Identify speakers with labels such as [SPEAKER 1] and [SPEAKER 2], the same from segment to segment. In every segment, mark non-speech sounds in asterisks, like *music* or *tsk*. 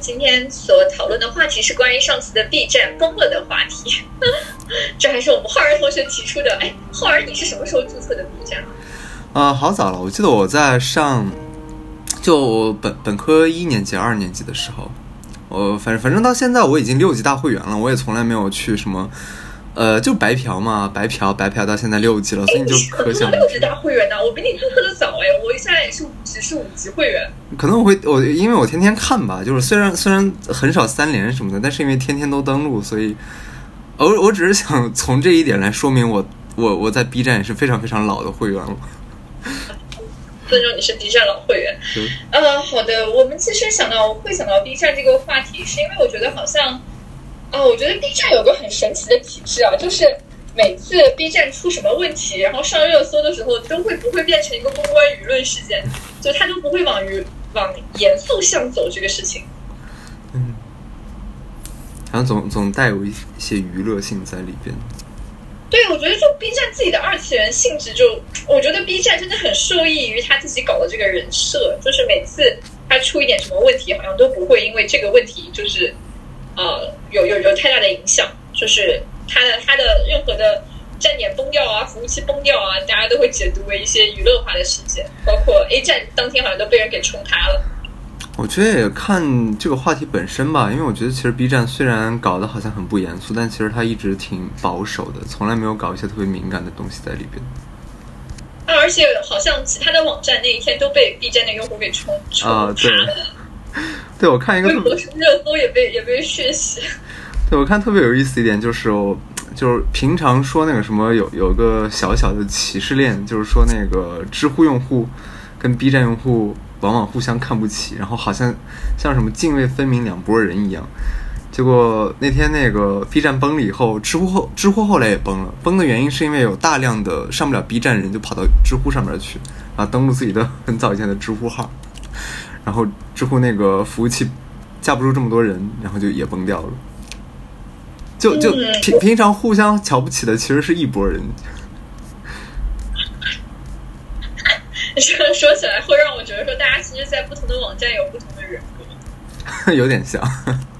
[SPEAKER 1] 今天所讨论的话题是关于上次的 B 站崩了的话题，*laughs* 这还是我们浩儿同学提出的。哎，浩儿，你是什么时候注册的 B 站？
[SPEAKER 2] 啊，好早了，我记得我在上就本本科一年级、二年级的时候，我反正反正到现在我已经六级大会员了，我也从来没有去什么。呃，就白嫖嘛，白嫖白嫖到现在六级了，所以你就可想
[SPEAKER 1] 六级大会员呢？我比你注册的早哎，我现在也是五级，是五级会员。
[SPEAKER 2] 可能我会我因为我天天看吧，就是虽然虽然很少三连什么的，但是因为天天都登录，所以我我只是想从这一点来说明我我我在 B 站也是非常非常老的会员了。
[SPEAKER 1] 尊重你是 B 站老会员。呃，好的，我们其实想到会想到 B 站这个话题，是因为我觉得好像。啊，我觉得 B 站有个很神奇的体制啊，就是每次 B 站出什么问题，然后上热搜的时候，都会不会变成一个公关舆论事件，就它都不会往舆往严肃向走这个事情。
[SPEAKER 2] 嗯，好像总总带有一些娱乐性在里边。
[SPEAKER 1] 对，我觉得就 B 站自己的二次元性质，就我觉得 B 站真的很受益于他自己搞的这个人设，就是每次他出一点什么问题，好像都不会因为这个问题就是。呃，有有有太大的影响，就是它的它的任何的站点崩掉啊，服务器崩掉啊，大家都会解读为一些娱乐化的事件，包括 A 站当天好像都被人给冲塌了。
[SPEAKER 2] 我觉得也看这个话题本身吧，因为我觉得其实 B 站虽然搞得好像很不严肃，但其实它一直挺保守的，从来没有搞一些特别敏感的东西在里边。
[SPEAKER 1] 啊，而且好像其他的网站那一天都被 B 站的用户给冲冲塌了。
[SPEAKER 2] 对，我看一个
[SPEAKER 1] 微博热搜也被也被血洗。
[SPEAKER 2] 对，我看特别有意思一点就是，就是平常说那个什么有有个小小的歧视链，就是说那个知乎用户跟 B 站用户往往互相看不起，然后好像像什么泾渭分明两拨人一样。结果那天那个 B 站崩了以后，知乎后知乎后来也崩了。崩的原因是因为有大量的上不了 B 站人就跑到知乎上面去，然后登录自己的很早以前的知乎号。然后知乎那个服务器架不住这么多人，然后就也崩掉了。就就平平常互相瞧不起的，其实是一拨人。
[SPEAKER 1] 这样说起来，会让我觉得说，大家其实，在不同的网站有不同的人
[SPEAKER 2] 格。*laughs* 有点像，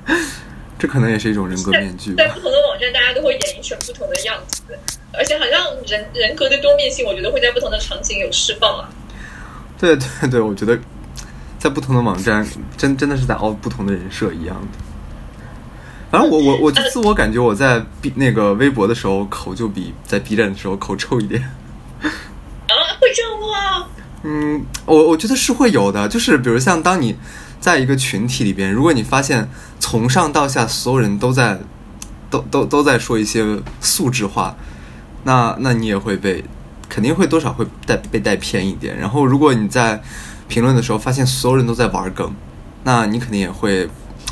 [SPEAKER 2] *laughs* 这可能也是一种人格面具。
[SPEAKER 1] 在不同的网站，大家都会演绎成不同的样子，而且好像人人格的多面性，我觉得会在不同的场景有释放啊。
[SPEAKER 2] 对对对，我觉得。在不同的网站，真真的是在凹不同的人设一样的。反正我我我就自我感觉我在 B 那个微博的时候口就比在 B 站的时候口臭一点。
[SPEAKER 1] 啊，会这样吗？
[SPEAKER 2] 嗯，我我觉得是会有的。就是比如像当你在一个群体里边，如果你发现从上到下所有人都在都都都在说一些素质话，那那你也会被肯定会多少会带被带偏一点。然后如果你在评论的时候发现所有人都在玩梗，那你肯定也会，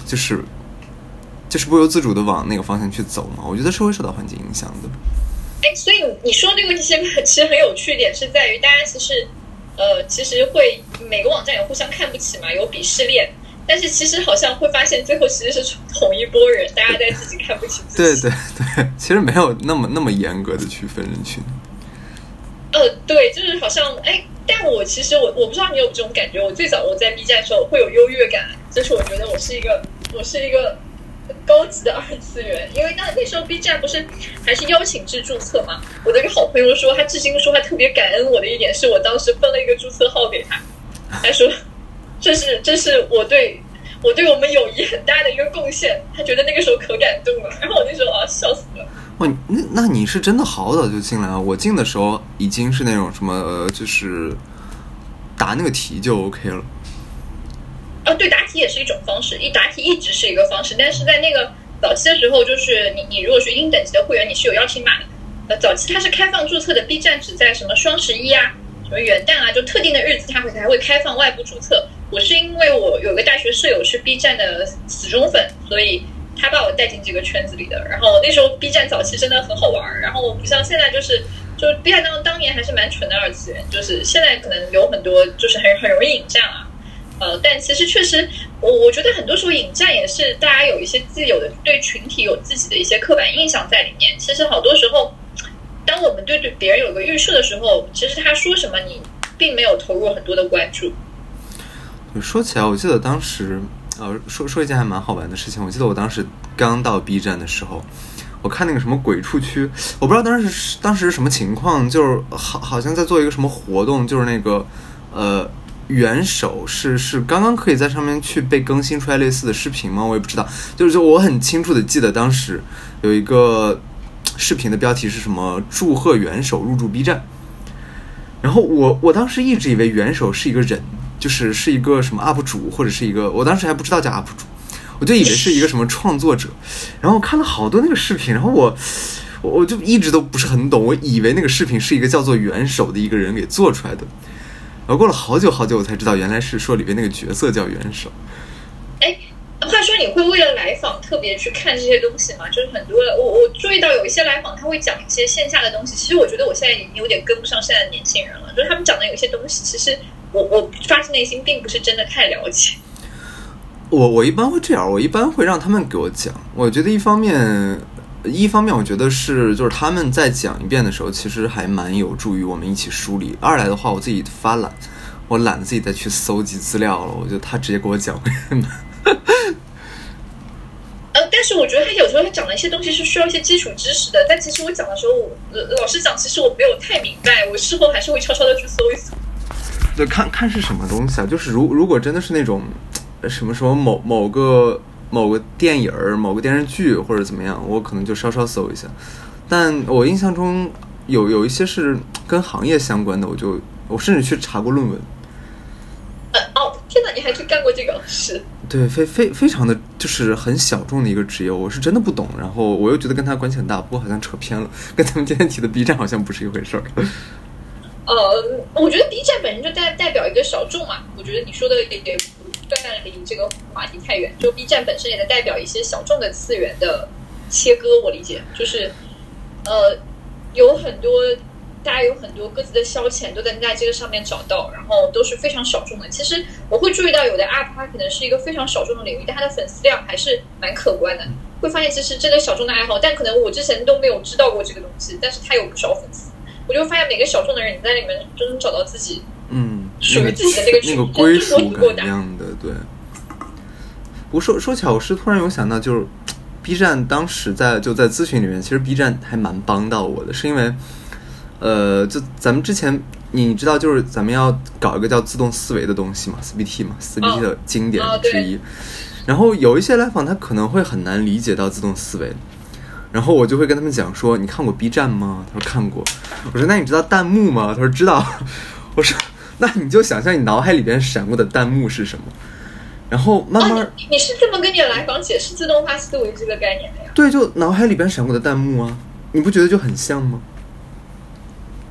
[SPEAKER 2] 就是就是不由自主的往那个方向去走嘛。我觉得是会受到环境影响的。
[SPEAKER 1] 哎，所以你说这个问题其实其实很有趣一点是在于，大家其实呃其实会每个网站也互相看不起嘛，有鄙视链，但是其实好像会发现最后其实是同一波人，大家在自己看不起自
[SPEAKER 2] 己。对对对，其实没有那么那么严格的区分人群。
[SPEAKER 1] 呃，对，就是好像哎。但我其实我我不知道你有这种感觉，我最早我在 B 站的时候会有优越感，就是我觉得我是一个我是一个高级的二次元，因为那那时候 B 站不是还是邀请制注册嘛。我的一个好朋友说，他至今说他特别感恩我的一点是我当时分了一个注册号给他，他说这是这是我对我对我们友谊很大的一个贡献，他觉得那个时候可感动了，然后我那时候啊笑死了。
[SPEAKER 2] 哇，那那你是真的好早就进来了。我进的时候已经是那种什么呃，就是答那个题就 OK 了。
[SPEAKER 1] 啊，对，答题也是一种方式，一答题一直是一个方式。但是在那个早期的时候，就是你你如果是英等级的会员，你是有邀请码的。呃，早期它是开放注册的，B 站只在什么双十一啊、什么元旦啊，就特定的日子，它会才会开放外部注册。我是因为我有个大学舍友是 B 站的死忠粉，所以。他把我带进这个圈子里的，然后那时候 B 站早期真的很好玩儿，然后不像现在就是，就是 B 站当当年还是蛮纯的二次元，就是现在可能有很多就是很很容易引战啊，呃，但其实确实我我觉得很多时候引战也是大家有一些自有的对群体有自己的一些刻板印象在里面，其实好多时候，当我们对对别人有个预设的时候，其实他说什么你并没有投入很多的关注。
[SPEAKER 2] 说起来，我记得当时。呃，说说一件还蛮好玩的事情。我记得我当时刚到 B 站的时候，我看那个什么鬼畜区，我不知道当时是当时是什么情况，就是好好像在做一个什么活动，就是那个呃元首是是刚刚可以在上面去被更新出来类似的视频吗？我也不知道，就是就我很清楚的记得当时有一个视频的标题是什么“祝贺元首入驻 B 站”，然后我我当时一直以为元首是一个人。就是是一个什么 UP 主，或者是一个，我当时还不知道叫 UP 主，我就以为是一个什么创作者，然后我看了好多那个视频，然后我我我就一直都不是很懂，我以为那个视频是一个叫做元首的一个人给做出来的，然后过了好久好久，我才知道原来是说里边那个角色叫元首。
[SPEAKER 1] 哎，话说你会为了来访特别去看这些东西吗？就是很多我我注意到有一些来访他会讲一些线下的东西，其实我觉得我现在已经有点跟不上现在的年轻人了，就是他们讲的有一些东西，其实。我我发自内心并不是真的太了解。
[SPEAKER 2] 我我一般会这样，我一般会让他们给我讲。我觉得一方面，一方面我觉得是就是他们在讲一遍的时候，其实还蛮有助于我们一起梳理。二来的话，我自己发懒，我懒得自己再去搜集资料了。我觉得他直接给我讲。*laughs*
[SPEAKER 1] 呃，但是我觉得他有时候他讲的一些东西是需要一些基础知识的。但其实我讲的时候，老师讲，其实我没有太明白。我事后还是会悄悄的去搜一搜。
[SPEAKER 2] 对，看看是什么东西啊？就是如如果真的是那种什么什么某某个某个电影儿、某个电视剧或者怎么样，我可能就稍稍搜一下。但我印象中有有一些是跟行业相关的，我就我甚至去查过论文。
[SPEAKER 1] 呃哦，天哪！你还去干过这个？是。*laughs*
[SPEAKER 2] 对，非非非常的就是很小众的一个职业，我是真的不懂。然后我又觉得跟他关系很大，不过好像扯偏了，跟咱们今天提的 B 站好像不是一回事儿。
[SPEAKER 1] 呃，我觉得 B 站本身就代代表一个小众嘛。我觉得你说的也也不算离这个话题太远。就 B 站本身也在代表一些小众的次元的切割。我理解，就是呃，有很多大家有很多各自的消遣都能在这个上面找到，然后都是非常小众的。其实我会注意到有的 UP 它可能是一个非常小众的领域，但它的粉丝量还是蛮可观的。会发现其实真的小众的爱好，但可能我之前都没有知道过这个东西，但是它有不少粉丝。我就发现每个小众的人，你在里面就能找到自己，
[SPEAKER 2] 嗯，
[SPEAKER 1] 属于自己的那个
[SPEAKER 2] 那个归属感一样的，对。不说说起来，我是突然有想到，就是 B 站当时在就在咨询里面，其实 B 站还蛮帮到我的，是因为，呃，就咱们之前你知道，就是咱们要搞一个叫自动思维的东西嘛，CBT 嘛，CBT 的经典之一。然后有一些来访，他可能会很难理解到自动思维。然后我就会跟他们讲说：“你看过 B 站吗？”他说：“看过。”我说：“那你知道弹幕吗？”他说：“知道。”我说：“那你就想象你脑海里边闪过的弹幕是什么。”然后慢慢，
[SPEAKER 1] 你是这么跟你的来访解释自动化思维这个概念的呀？
[SPEAKER 2] 对，就脑海里边闪过的弹幕啊，你不觉得就很像吗？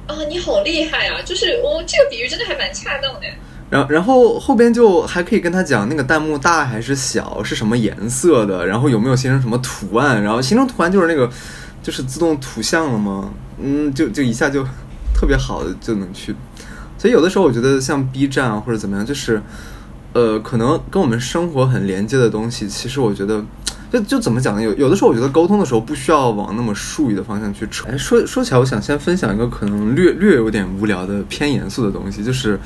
[SPEAKER 1] 啊，你好厉害啊！就是我这个比喻真的还蛮恰当的。
[SPEAKER 2] 然然后后边就还可以跟他讲那个弹幕大还是小，是什么颜色的，然后有没有形成什么图案，然后形成图案就是那个就是自动图像了吗？嗯，就就一下就特别好的就能去。所以有的时候我觉得像 B 站啊或者怎么样，就是呃，可能跟我们生活很连接的东西，其实我觉得。就就怎么讲呢？有有的时候，我觉得沟通的时候不需要往那么术语的方向去扯。哎，说说起来，我想先分享一个可能略略有点无聊的偏严肃的东西，就是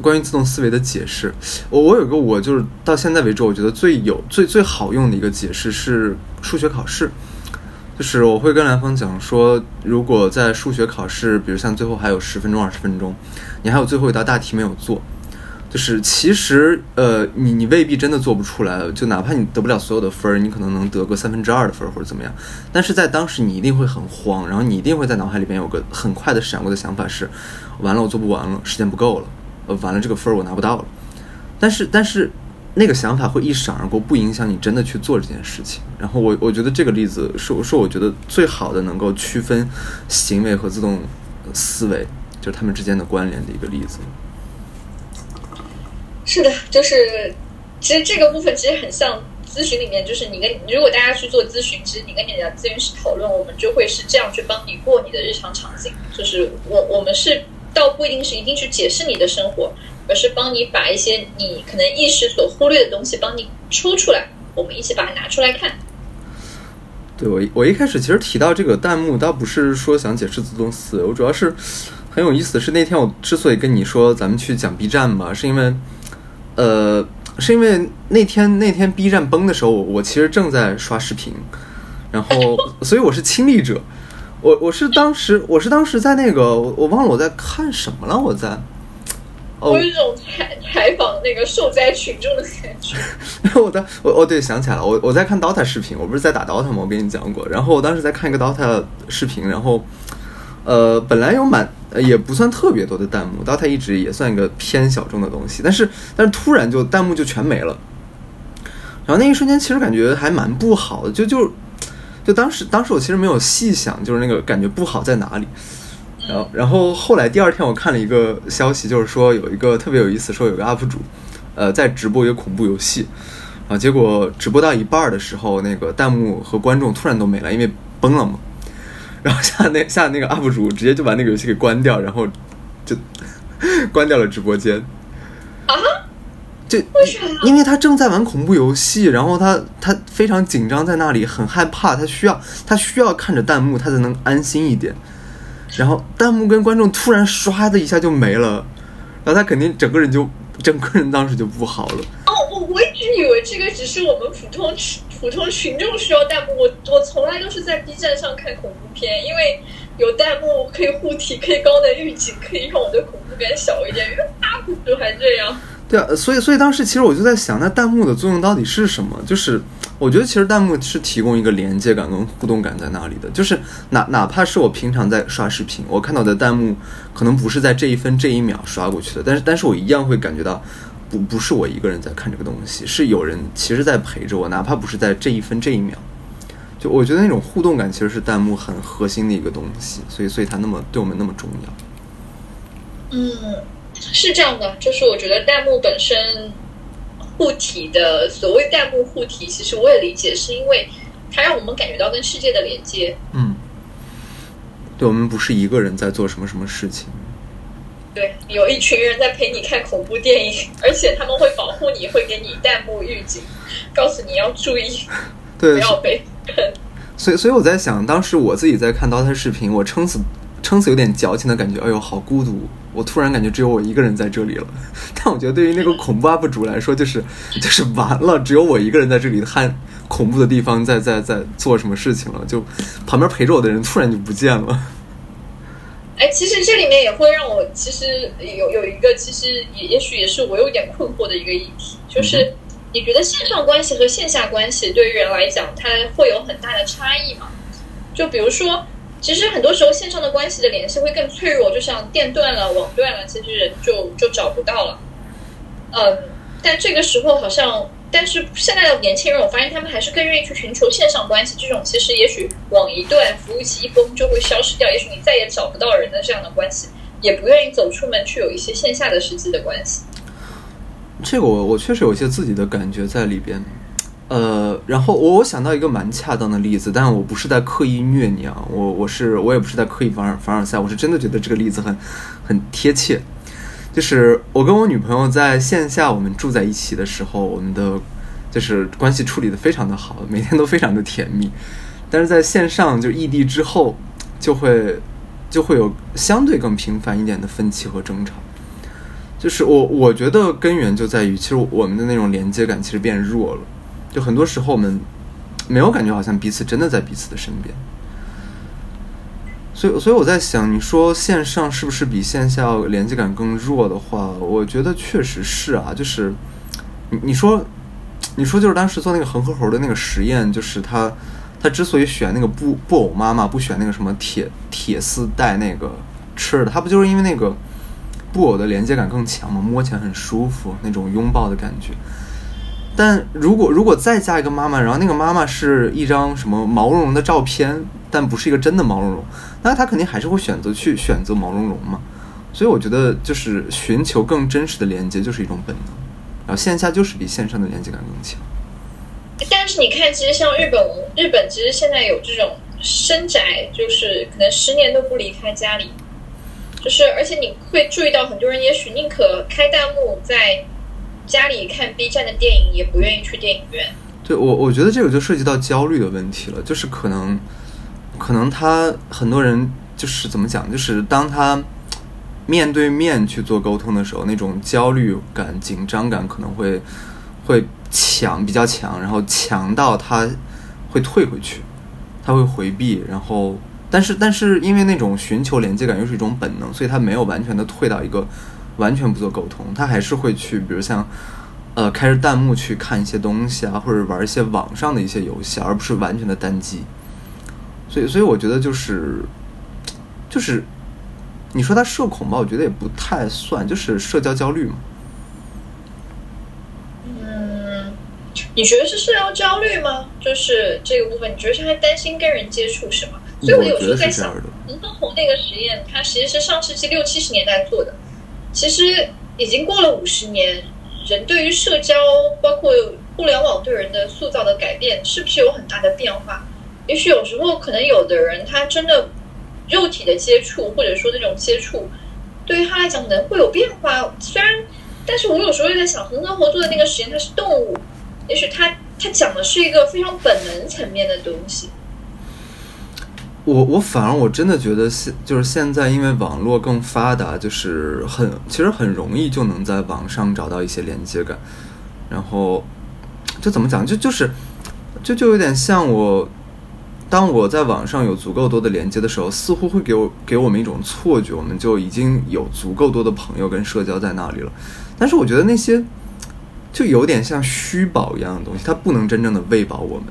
[SPEAKER 2] 关于自动思维的解释。我我有个我就是到现在为止，我觉得最有最最好用的一个解释是数学考试。就是我会跟兰芳讲说，如果在数学考试，比如像最后还有十分钟、二十分钟，你还有最后一道大题没有做。就是其实，呃，你你未必真的做不出来，就哪怕你得不了所有的分儿，你可能能得个三分之二的分儿或者怎么样。但是在当时，你一定会很慌，然后你一定会在脑海里边有个很快的闪过的想法是：完了，我做不完了，时间不够了，呃，完了，这个分儿我拿不到了。但是，但是那个想法会一闪而过，不影响你真的去做这件事情。然后我我觉得这个例子是是我觉得最好的能够区分行为和自动思维，就是他们之间的关联的一个例子。
[SPEAKER 1] 是的，就是其实这个部分其实很像咨询里面，就是你跟如果大家去做咨询，其实你跟你的咨询师讨论，我们就会是这样去帮你过你的日常场景。就是我我们是倒不一定是一定去解释你的生活，而是帮你把一些你可能意识所忽略的东西帮你抽出来，我们一起把它拿出来看。
[SPEAKER 2] 对我我一开始其实提到这个弹幕，倒不是说想解释自动思维，我主要是很有意思的是那天我之所以跟你说咱们去讲 B 站吧，是因为。呃，是因为那天那天 B 站崩的时候，我我其实正在刷视频，然后 *laughs* 所以我是亲历者。我我是当时我是当时在那个我我忘了我在看什么了，我在。
[SPEAKER 1] 我有一种采采访那个受灾群众的感觉。*laughs*
[SPEAKER 2] 我的我哦对，想起来了，我我在看 DOTA 视频，我不是在打 DOTA 吗？我跟你讲过。然后我当时在看一个 DOTA 视频，然后呃，本来有蛮也不算特别多的弹幕，DOTA 一直也算一个偏小众的东西，但是但是突然就弹幕就全没了。然后那一瞬间其实感觉还蛮不好的，就就就当时当时我其实没有细想，就是那个感觉不好在哪里。然后，然后后来第二天我看了一个消息，就是说有一个特别有意思，说有个 UP 主，呃，在直播一个恐怖游戏，啊，结果直播到一半的时候，那个弹幕和观众突然都没了，因为崩了嘛。然后下那下那个 UP 主直接就把那个游戏给关掉，然后就关掉了直播间。
[SPEAKER 1] 啊？
[SPEAKER 2] 就因为他正在玩恐怖游戏，然后他他非常紧张，在那里很害怕，他需要他需要看着弹幕，他才能安心一点。然后弹幕跟观众突然唰的一下就没了，然后他肯定整个人就整个人当时就不好了。
[SPEAKER 1] 以为这个只是我们普通群普通群众需要弹幕，我我从来都是在 B 站上看恐怖片，因为有弹幕可以护体，可以高能预警，可以让我的恐怖感小一点。因为 UP 主还这样。
[SPEAKER 2] 对啊，所以所以当时其实我就在想，那弹幕的作用到底是什么？就是。我觉得其实弹幕是提供一个连接感跟互动感在那里的，就是哪哪怕是我平常在刷视频，我看到的弹幕可能不是在这一分这一秒刷过去的，但是但是我一样会感觉到，不不是我一个人在看这个东西，是有人其实在陪着我，哪怕不是在这一分这一秒，就我觉得那种互动感其实是弹幕很核心的一个东西，所以所以它那么对我们那么重要。
[SPEAKER 1] 嗯，是这样的，就是我觉得弹幕本身。护体的所谓弹幕护体，其实我也理解，是因为它让我们感觉到跟世界的连接。
[SPEAKER 2] 嗯，对，我们不是一个人在做什么什么事情。
[SPEAKER 1] 对，有一群人在陪你看恐怖电影，*laughs* 而且他们会保护你，会给你弹幕预警，告诉你要注意，*laughs*
[SPEAKER 2] 对，
[SPEAKER 1] 不要被坑。
[SPEAKER 2] 所以，所以我在想，当时我自己在看刀他视频，我撑死。撑死有点矫情的感觉，哎呦，好孤独！我突然感觉只有我一个人在这里了。*laughs* 但我觉得对于那个恐怖 UP 主来说，就是就是完了，只有我一个人在这里看恐怖的地方，在在在做什么事情了？就旁边陪着我的人突然就不见了。
[SPEAKER 1] 哎，其实这里面也会让我其实有有一个，其实也也许也是我有点困惑的一个议题，就是你觉得线上关系和线下关系对于人来讲，它会有很大的差异吗？就比如说。其实很多时候线上的关系的联系会更脆弱，就像电断了、网断了，其实人就就找不到了。嗯，但这个时候好像，但是现在的年轻人，我发现他们还是更愿意去寻求线上关系。这种其实也许网一断，服务器一崩就会消失掉，也许你再也找不到人的这样的关系，也不愿意走出门去有一些线下的实际的关系。
[SPEAKER 2] 这个我我确实有一些自己的感觉在里边。呃，然后我我想到一个蛮恰当的例子，但我不是在刻意虐你啊，我我是我也不是在刻意凡尔凡尔赛，我是真的觉得这个例子很很贴切。就是我跟我女朋友在线下我们住在一起的时候，我们的就是关系处理的非常的好，每天都非常的甜蜜。但是在线上就异地之后，就会就会有相对更频繁一点的分歧和争吵。就是我我觉得根源就在于，其实我们的那种连接感其实变弱了。就很多时候我们没有感觉，好像彼此真的在彼此的身边。所以，所以我在想，你说线上是不是比线下连接感更弱的话，我觉得确实是啊。就是你你说你说，就是当时做那个恒河猴的那个实验，就是他他之所以选那个布布偶妈妈，不选那个什么铁铁丝带那个吃的，他不就是因为那个布偶的连接感更强吗？摸起来很舒服，那种拥抱的感觉。但如果如果再加一个妈妈，然后那个妈妈是一张什么毛茸茸的照片，但不是一个真的毛茸茸，那他肯定还是会选择去选择毛茸茸嘛。所以我觉得就是寻求更真实的连接就是一种本能，然后线下就是比线上的连接感更强。
[SPEAKER 1] 但是你看，其实像日本，日本其实现在有这种深宅，就是可能十年都不离开家里，就是而且你会注意到很多人也许宁可开弹幕在。家里看 B 站的电影也不愿意去电影院。
[SPEAKER 2] 对我，我觉得这个就涉及到焦虑的问题了。就是可能，可能他很多人就是怎么讲，就是当他面对面去做沟通的时候，那种焦虑感、紧张感可能会会强，比较强，然后强到他会退回去，他会回避，然后但是但是因为那种寻求连接感又是一种本能，所以他没有完全的退到一个完全不做沟通，他还是会去，比如像呃开着弹幕去看一些东西啊，或者玩一些网上的一些游戏，而不是完全的单机。所以所以我觉得就是就是你说他社恐吧，我觉得也不太算，就是社交焦虑嘛。
[SPEAKER 1] 嗯，你觉得是社交焦虑吗？就是这个部分，你觉得是还担心跟人接触是吗？所以我有时候在想，恒河红那个实验，它其实是上世纪六七十年代做的，其实已经过了五十年，人对于社交，包括互联网对人的塑造的改变，是不是有很大的变化？也许有时候可能有的人他真的肉体的接触，或者说那种接触，对于他来讲可能会有变化。虽然，但是我有时候又在想，恒河合作的那个实验，它是动物，也许它它讲的是一个非常本能层面的东西。
[SPEAKER 2] 我我反而我真的觉得现就是现在，因为网络更发达，就是很其实很容易就能在网上找到一些连接感，然后就怎么讲，就就是就就有点像我，当我在网上有足够多的连接的时候，似乎会给我给我们一种错觉，我们就已经有足够多的朋友跟社交在那里了。但是我觉得那些就有点像虚宝一样的东西，它不能真正的喂饱我们。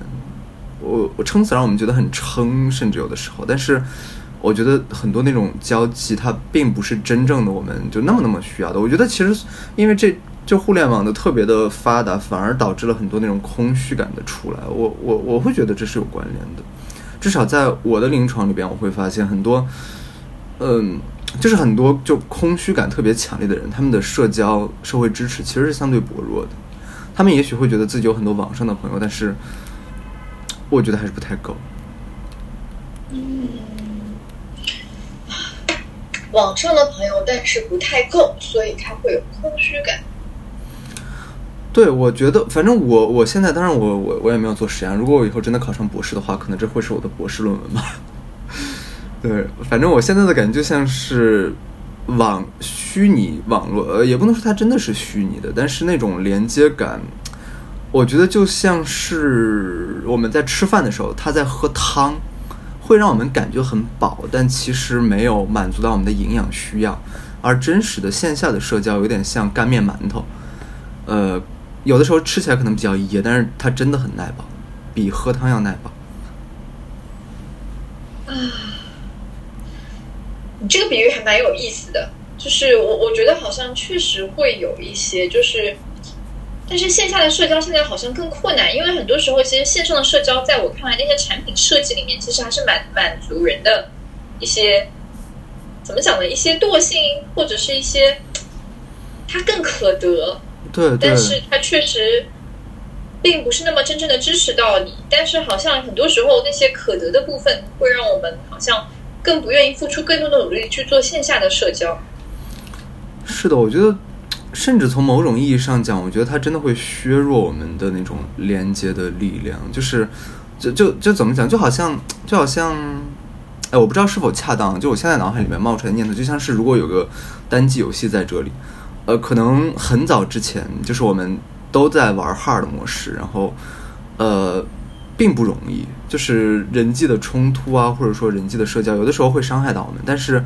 [SPEAKER 2] 我我撑死让我们觉得很撑，甚至有的时候，但是我觉得很多那种交际，它并不是真正的我们就那么那么需要的。我觉得其实因为这就互联网的特别的发达，反而导致了很多那种空虚感的出来。我我我会觉得这是有关联的，至少在我的临床里边，我会发现很多，嗯，就是很多就空虚感特别强烈的人，他们的社交社会支持其实是相对薄弱的。他们也许会觉得自己有很多网上的朋友，但是。我觉得还是不太够。
[SPEAKER 1] 嗯，网上的朋友，但是不太够，所以他会有空虚感。
[SPEAKER 2] 对，我觉得，反正我我现在，当然我我我也没有做实验。如果我以后真的考上博士的话，可能这会是我的博士论文吧。*laughs* 对，反正我现在的感觉就像是网虚拟网络，呃，也不能说它真的是虚拟的，但是那种连接感。我觉得就像是我们在吃饭的时候，他在喝汤，会让我们感觉很饱，但其实没有满足到我们的营养需要。而真实的线下的社交有点像干面馒头，呃，有的时候吃起来可能比较噎，但是它真的很耐饱，比喝汤要耐饱。
[SPEAKER 1] 啊，你这个比喻还蛮有意思的，就是我我觉得好像确实会有一些，就是。但是线下的社交现在好像更困难，因为很多时候其实线上的社交，在我看来，那些产品设计里面其实还是满满足人的一些怎么讲呢？一些惰性或者是一些它更可得，
[SPEAKER 2] 对，
[SPEAKER 1] 但是它确实并不是那么真正的支持到你。但是好像很多时候那些可得的部分，会让我们好像更不愿意付出更多的努力去做线下的社交。
[SPEAKER 2] 是的，我觉得。甚至从某种意义上讲，我觉得它真的会削弱我们的那种连接的力量。就是，就就就怎么讲？就好像，就好像，哎，我不知道是否恰当。就我现在脑海里面冒出来的念头，就像是如果有个单机游戏在这里，呃，可能很早之前，就是我们都在玩 hard 模式，然后，呃，并不容易。就是人际的冲突啊，或者说人际的社交，有的时候会伤害到我们。但是，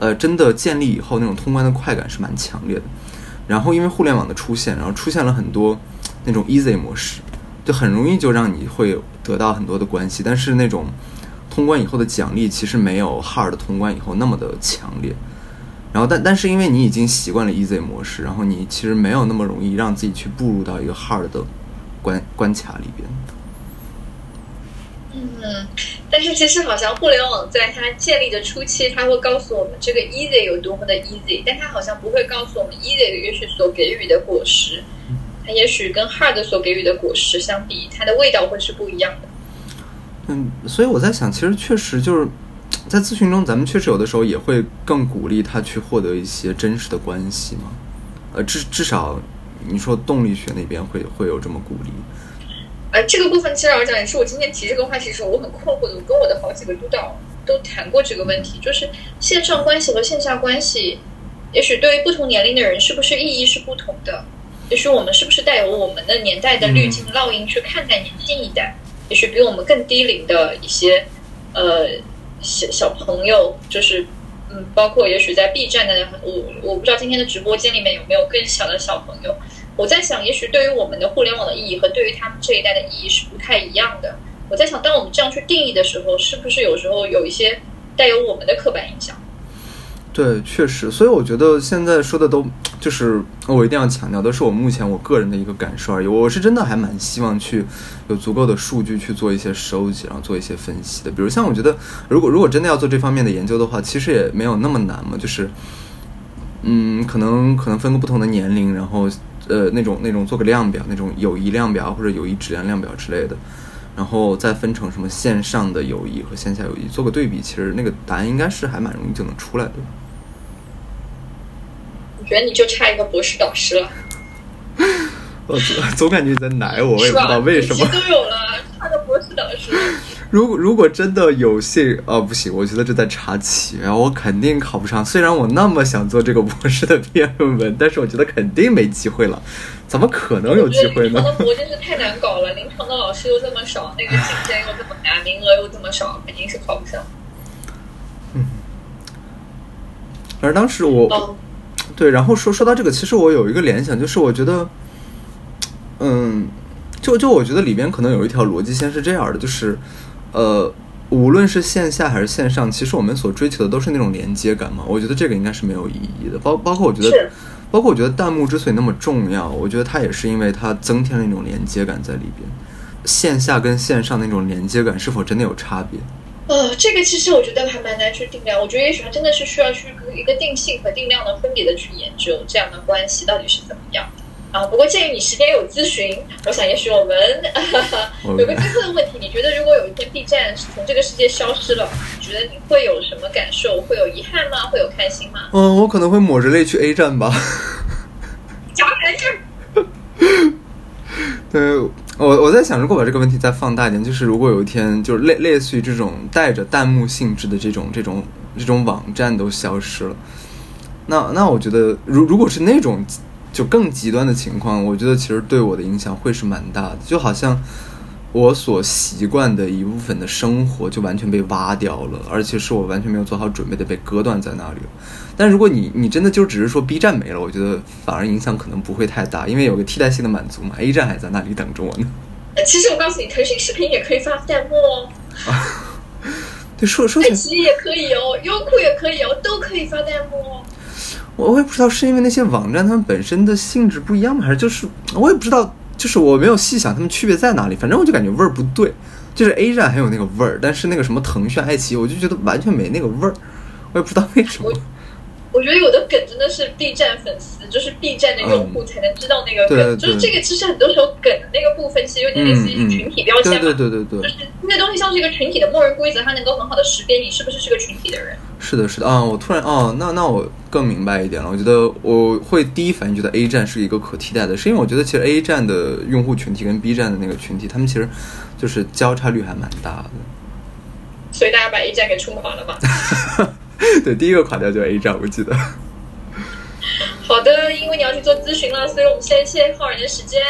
[SPEAKER 2] 呃，真的建立以后，那种通关的快感是蛮强烈的。然后因为互联网的出现，然后出现了很多 *tsk* 那种 easy 模式，就很容易就让你会得到很多的关系。但是那种通关以后的奖励其实没有 hard 通关以后那么的强烈。然后但但是因为你已经习惯了 easy 模式，然后你其实没有那么容易让自己去步入到一个 hard 的关关卡里边。
[SPEAKER 1] 嗯，但是其实好像互联网在它建立的初期，它会告诉我们这个 easy 有多么的 easy，但它好像不会告诉我们 easy 的也许所给予的果实，它也许跟 hard 所给予的果实相比，它的味道会是不一样的。
[SPEAKER 2] 嗯，所以我在想，其实确实就是在咨询中，咱们确实有的时候也会更鼓励他去获得一些真实的关系嘛。呃，至至少你说动力学那边会会有这么鼓励。
[SPEAKER 1] 呃，这个部分其实来讲，也是我今天提这个话题的时候，我很困惑的。我跟我的好几个督导都谈过这个问题，就是线上关系和线下关系，也许对于不同年龄的人，是不是意义是不同的？也许我们是不是带有我们的年代的滤镜烙印去看待年轻一代？也许比我们更低龄的一些呃小小朋友，就是嗯，包括也许在 B 站的我我不知道今天的直播间里面有没有更小的小朋友。我在想，也许对于我们的互联网的意义和对于他们这一代的意义是不太一样的。我在想，当我们这样去定义的时候，是不是有时候有一些带有我们的刻板印象？
[SPEAKER 2] 对，确实，所以我觉得现在说的都就是我一定要强调，都是我目前我个人的一个感受而已。我是真的还蛮希望去有足够的数据去做一些收集，然后做一些分析的。比如像我觉得，如果如果真的要做这方面的研究的话，其实也没有那么难嘛。就是嗯，可能可能分个不同的年龄，然后呃那种那种做个量表，那种友谊量表或者友谊质量量表之类的，然后再分成什么线上的友谊和线下友谊，做个对比，其实那个答案应该是还蛮容易就能出来的。
[SPEAKER 1] 我觉得你就差一个博士导师了。*laughs*
[SPEAKER 2] 我总总感觉你在奶我，我也不知道为什么。
[SPEAKER 1] 都有了。
[SPEAKER 2] 如果如果真的有幸，哦不行，我觉得这在查起，然后我肯定考不上。虽然我那么想做这个博士的毕业论文，但是我觉得肯定没机会了。怎么可能有机会呢？临
[SPEAKER 1] 床的博真是太难搞了，临床的老师又这么少，那个竞争又这么难，名额又这么少，肯定是考不上。
[SPEAKER 2] 嗯。而当时我。对，然后说说到这个，其实我有一个联想，就是我觉得，嗯，就就我觉得里边可能有一条逻辑线是这样的，就是，呃，无论是线下还是线上，其实我们所追求的都是那种连接感嘛。我觉得这个应该是没有意义的。包包括我觉得，包括我觉得弹幕之所以那么重要，我觉得它也是因为它增添了一种连接感在里边。线下跟线上那种连接感是否真的有差别？
[SPEAKER 1] 呃，这个其实我觉得还蛮难去定量。我觉得也许它真的是需要去一个定性和定量的分别的去研究这样的关系到底是怎么样啊。不过鉴于你时间有咨询，我想也许我们有个最后的问题：你觉得如果有一天 B 站从这个世界消失了，你觉得你会有什么感受？会有遗憾吗？会有开心吗？
[SPEAKER 2] 嗯，我可能会抹着泪去 A 站吧。
[SPEAKER 1] 假来着。
[SPEAKER 2] 对。我我在想，如果把这个问题再放大一点，就是如果有一天，就是类类似于这种带着弹幕性质的这种这种这种网站都消失了，那那我觉得，如如果是那种就更极端的情况，我觉得其实对我的影响会是蛮大的，就好像。我所习惯的一部分的生活就完全被挖掉了，而且是我完全没有做好准备的被割断在那里了。但如果你你真的就只是说 B 站没了，我觉得反而影响可能不会太大，因为有个替代性的满足嘛。A 站还在那里等着我呢。
[SPEAKER 1] 其实我告诉你，腾讯视频也可以发弹幕哦。*laughs*
[SPEAKER 2] 对，说说起
[SPEAKER 1] 爱奇艺也可以哦，优酷也可以哦，都可以发弹幕哦。
[SPEAKER 2] 我我也不知道是因为那些网站它们本身的性质不一样吗？还是就是我也不知道。就是我没有细想它们区别在哪里，反正我就感觉味儿不对。就是 A 站很有那个味儿，但是那个什么腾讯、爱奇艺，我就觉得完全没那个味儿，我也不知道为什么。
[SPEAKER 1] 我觉得有的梗真的是 B 站粉丝，就是 B 站的用户才能知道那个梗。就是这个，其实很多时候梗的那个部分，其实有点类似于群体标签嘛。
[SPEAKER 2] 对对对对
[SPEAKER 1] 对。就是那东西像是一个群体的默认规则，它能够很好的识别你是不是是个群体的人。
[SPEAKER 2] 是的，是的啊！我突然哦，那那我更明白一点了。我觉得我会第一反应觉得 A 站是一个可替代的，是因为我觉得其实 A 站的用户群体跟 B 站的那个群体，他们其实就是交叉率还蛮大的。
[SPEAKER 1] 所以大家把 A 站给冲垮了嘛？*laughs* *laughs*
[SPEAKER 2] 对，第一个垮掉就 A 站，我记得。
[SPEAKER 1] 好的，因为你要去做咨询了，所以我们现在先耗人的时间。